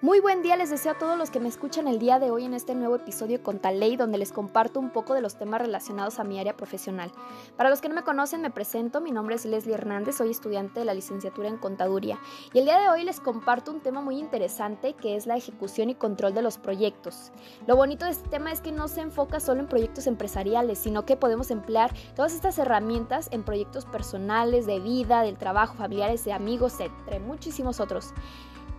Muy buen día les deseo a todos los que me escuchan el día de hoy en este nuevo episodio con Taley donde les comparto un poco de los temas relacionados a mi área profesional. Para los que no me conocen me presento, mi nombre es Leslie Hernández, soy estudiante de la licenciatura en contaduría y el día de hoy les comparto un tema muy interesante que es la ejecución y control de los proyectos. Lo bonito de este tema es que no se enfoca solo en proyectos empresariales, sino que podemos emplear todas estas herramientas en proyectos personales, de vida, del trabajo, familiares, de amigos, entre muchísimos otros.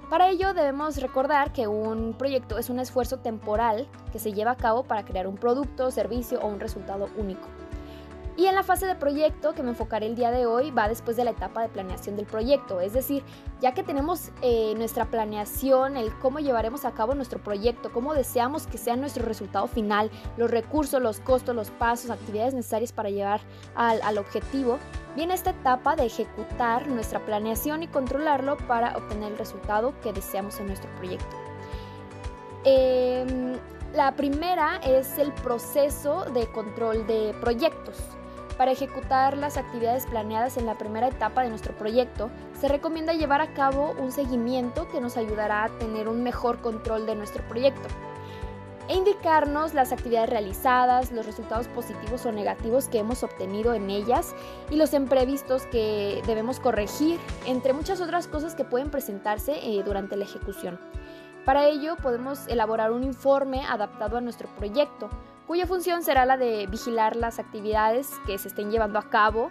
Para ello debemos recordar que un proyecto es un esfuerzo temporal que se lleva a cabo para crear un producto, servicio o un resultado único. Y en la fase de proyecto que me enfocaré el día de hoy va después de la etapa de planeación del proyecto, es decir, ya que tenemos eh, nuestra planeación, el cómo llevaremos a cabo nuestro proyecto, cómo deseamos que sea nuestro resultado final, los recursos, los costos, los pasos, actividades necesarias para llevar al, al objetivo, viene esta etapa de ejecutar nuestra planeación y controlarlo para obtener el resultado que deseamos en nuestro proyecto. Em, la primera es el proceso de control de proyectos. Para ejecutar las actividades planeadas en la primera etapa de nuestro proyecto, se recomienda llevar a cabo un seguimiento que nos ayudará a tener un mejor control de nuestro proyecto e indicarnos las actividades realizadas, los resultados positivos o negativos que hemos obtenido en ellas y los imprevistos que debemos corregir, entre muchas otras cosas que pueden presentarse eh, durante la ejecución. Para ello podemos elaborar un informe adaptado a nuestro proyecto, cuya función será la de vigilar las actividades que se estén llevando a cabo,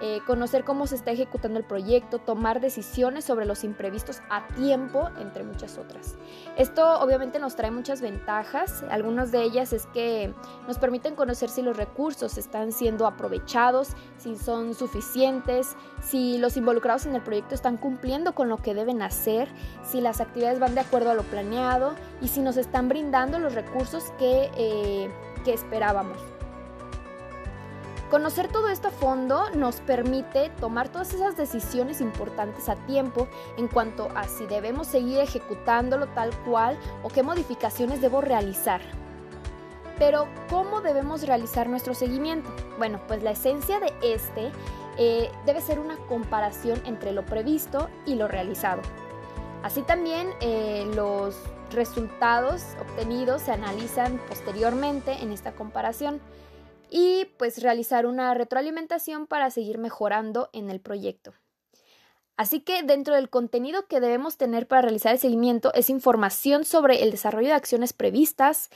eh, conocer cómo se está ejecutando el proyecto, tomar decisiones sobre los imprevistos a tiempo, entre muchas otras. Esto obviamente nos trae muchas ventajas, algunas de ellas es que nos permiten conocer si los recursos están siendo aprovechados, si son suficientes, si los involucrados en el proyecto están cumpliendo con lo que deben hacer, si las actividades van de acuerdo a lo planeado y si nos están brindando los recursos que, eh, que esperábamos. Conocer todo esto a fondo nos permite tomar todas esas decisiones importantes a tiempo en cuanto a si debemos seguir ejecutándolo tal cual o qué modificaciones debo realizar. Pero, ¿cómo debemos realizar nuestro seguimiento? Bueno, pues la esencia de este eh, debe ser una comparación entre lo previsto y lo realizado. Así también eh, los resultados obtenidos se analizan posteriormente en esta comparación y pues realizar una retroalimentación para seguir mejorando en el proyecto. Así que dentro del contenido que debemos tener para realizar el seguimiento es información sobre el desarrollo de acciones previstas,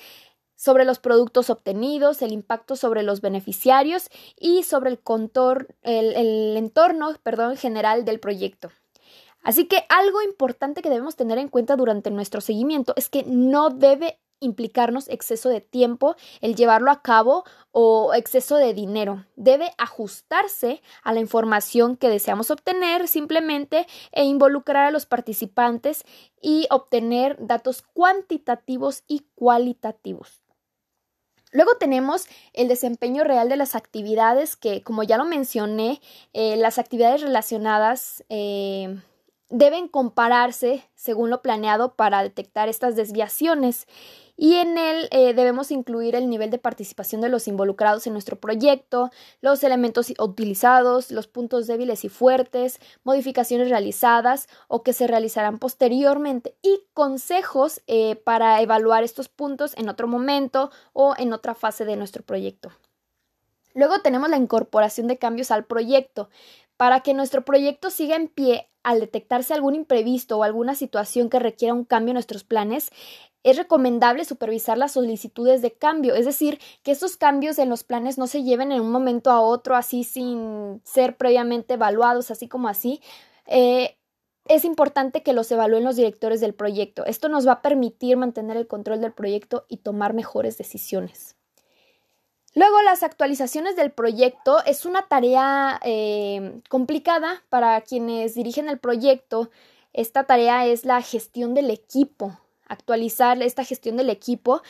sobre los productos obtenidos, el impacto sobre los beneficiarios y sobre el, el, entorno general del proyecto. Así que algo importante que debemos tener en cuenta durante nuestro seguimiento es que no debe implicarnos exceso de tiempo el llevarlo a cabo o exceso de dinero. Debe ajustarse a la información que deseamos obtener simplemente e involucrar a los participantes y obtener datos cuantitativos y cualitativos. Luego tenemos el desempeño real de las actividades que, como ya lo mencioné, eh, las actividades relacionadas eh, deben compararse según lo planeado para detectar estas desviaciones y en él eh, debemos incluir el nivel de participación de los involucrados en nuestro proyecto, los elementos utilizados, los puntos débiles y fuertes, modificaciones realizadas o que se realizarán posteriormente y consejos eh, para evaluar estos puntos en otro momento o en otra fase de nuestro proyecto. Luego tenemos la incorporación de cambios al proyecto. Para que nuestro proyecto siga en pie al detectarse algún imprevisto o alguna situación que requiera un cambio en nuestros planes, es recomendable supervisar las solicitudes de cambio, es decir, que estos cambios en los planes no se lleven en un momento a otro así sin ser previamente evaluados, así como así. Eh, es importante que los evalúen los directores del proyecto. Esto nos va a permitir mantener el control del proyecto y tomar mejores decisiones. Luego, las actualizaciones del proyecto es una tarea eh, complicada para quienes dirigen el proyecto. Esta tarea es la gestión del equipo, actualizar esta gestión del equipo,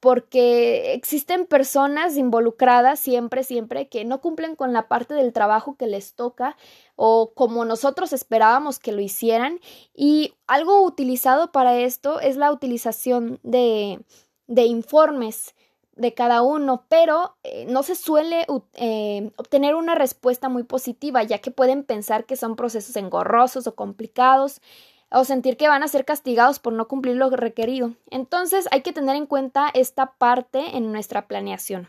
porque existen personas involucradas siempre, siempre que no cumplen con la parte del trabajo que les toca o como nosotros esperábamos que lo hicieran. Y algo utilizado para esto es la utilización de, de informes de cada uno, pero eh, no se suele eh, obtener una respuesta muy positiva, ya que pueden pensar que son procesos engorrosos o complicados. o sentir que van a ser castigados por no cumplir lo requerido. Entonces hay que tener en cuenta esta parte en nuestra planeación.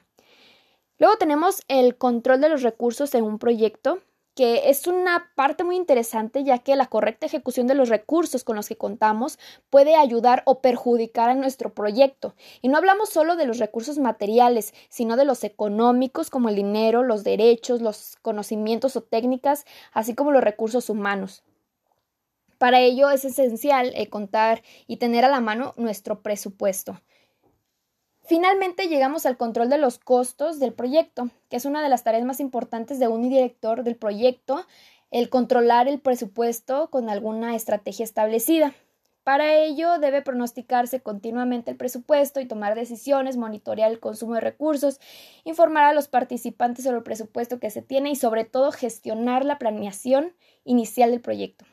Luego tenemos el control de los recursos en un proyecto que es una parte muy interesante ya que la correcta ejecución de los recursos con los que contamos puede ayudar o perjudicar a nuestro proyecto. Y no hablamos solo de los recursos materiales, sino de los económicos como el dinero, los derechos, los conocimientos o técnicas, así como los recursos humanos. Para ello es esencial eh, contar y tener a la mano nuestro presupuesto. Finalmente llegamos al control de los costos del proyecto, que es una de las tareas más importantes de un director del proyecto, el controlar el presupuesto con alguna estrategia establecida. Para ello debe pronosticarse continuamente el presupuesto y tomar decisiones, monitorear el consumo de recursos, informar a los participantes sobre el presupuesto que se tiene y sobre todo gestionar la planeación inicial del proyecto.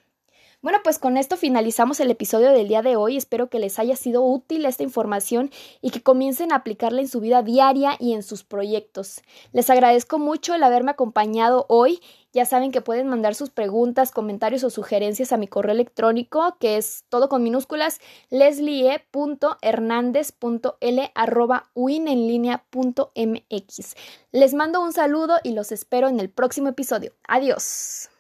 Bueno, pues con esto finalizamos el episodio del día de hoy. Espero que les haya sido útil esta información y que comiencen a aplicarla en su vida diaria y en sus proyectos. Les agradezco mucho el haberme acompañado hoy. Ya saben que pueden mandar sus preguntas, comentarios o sugerencias a mi correo electrónico, que es todo con minúsculas, leslie.hernandez.l.uinenlinea.mx. Les mando un saludo y los espero en el próximo episodio. Adiós.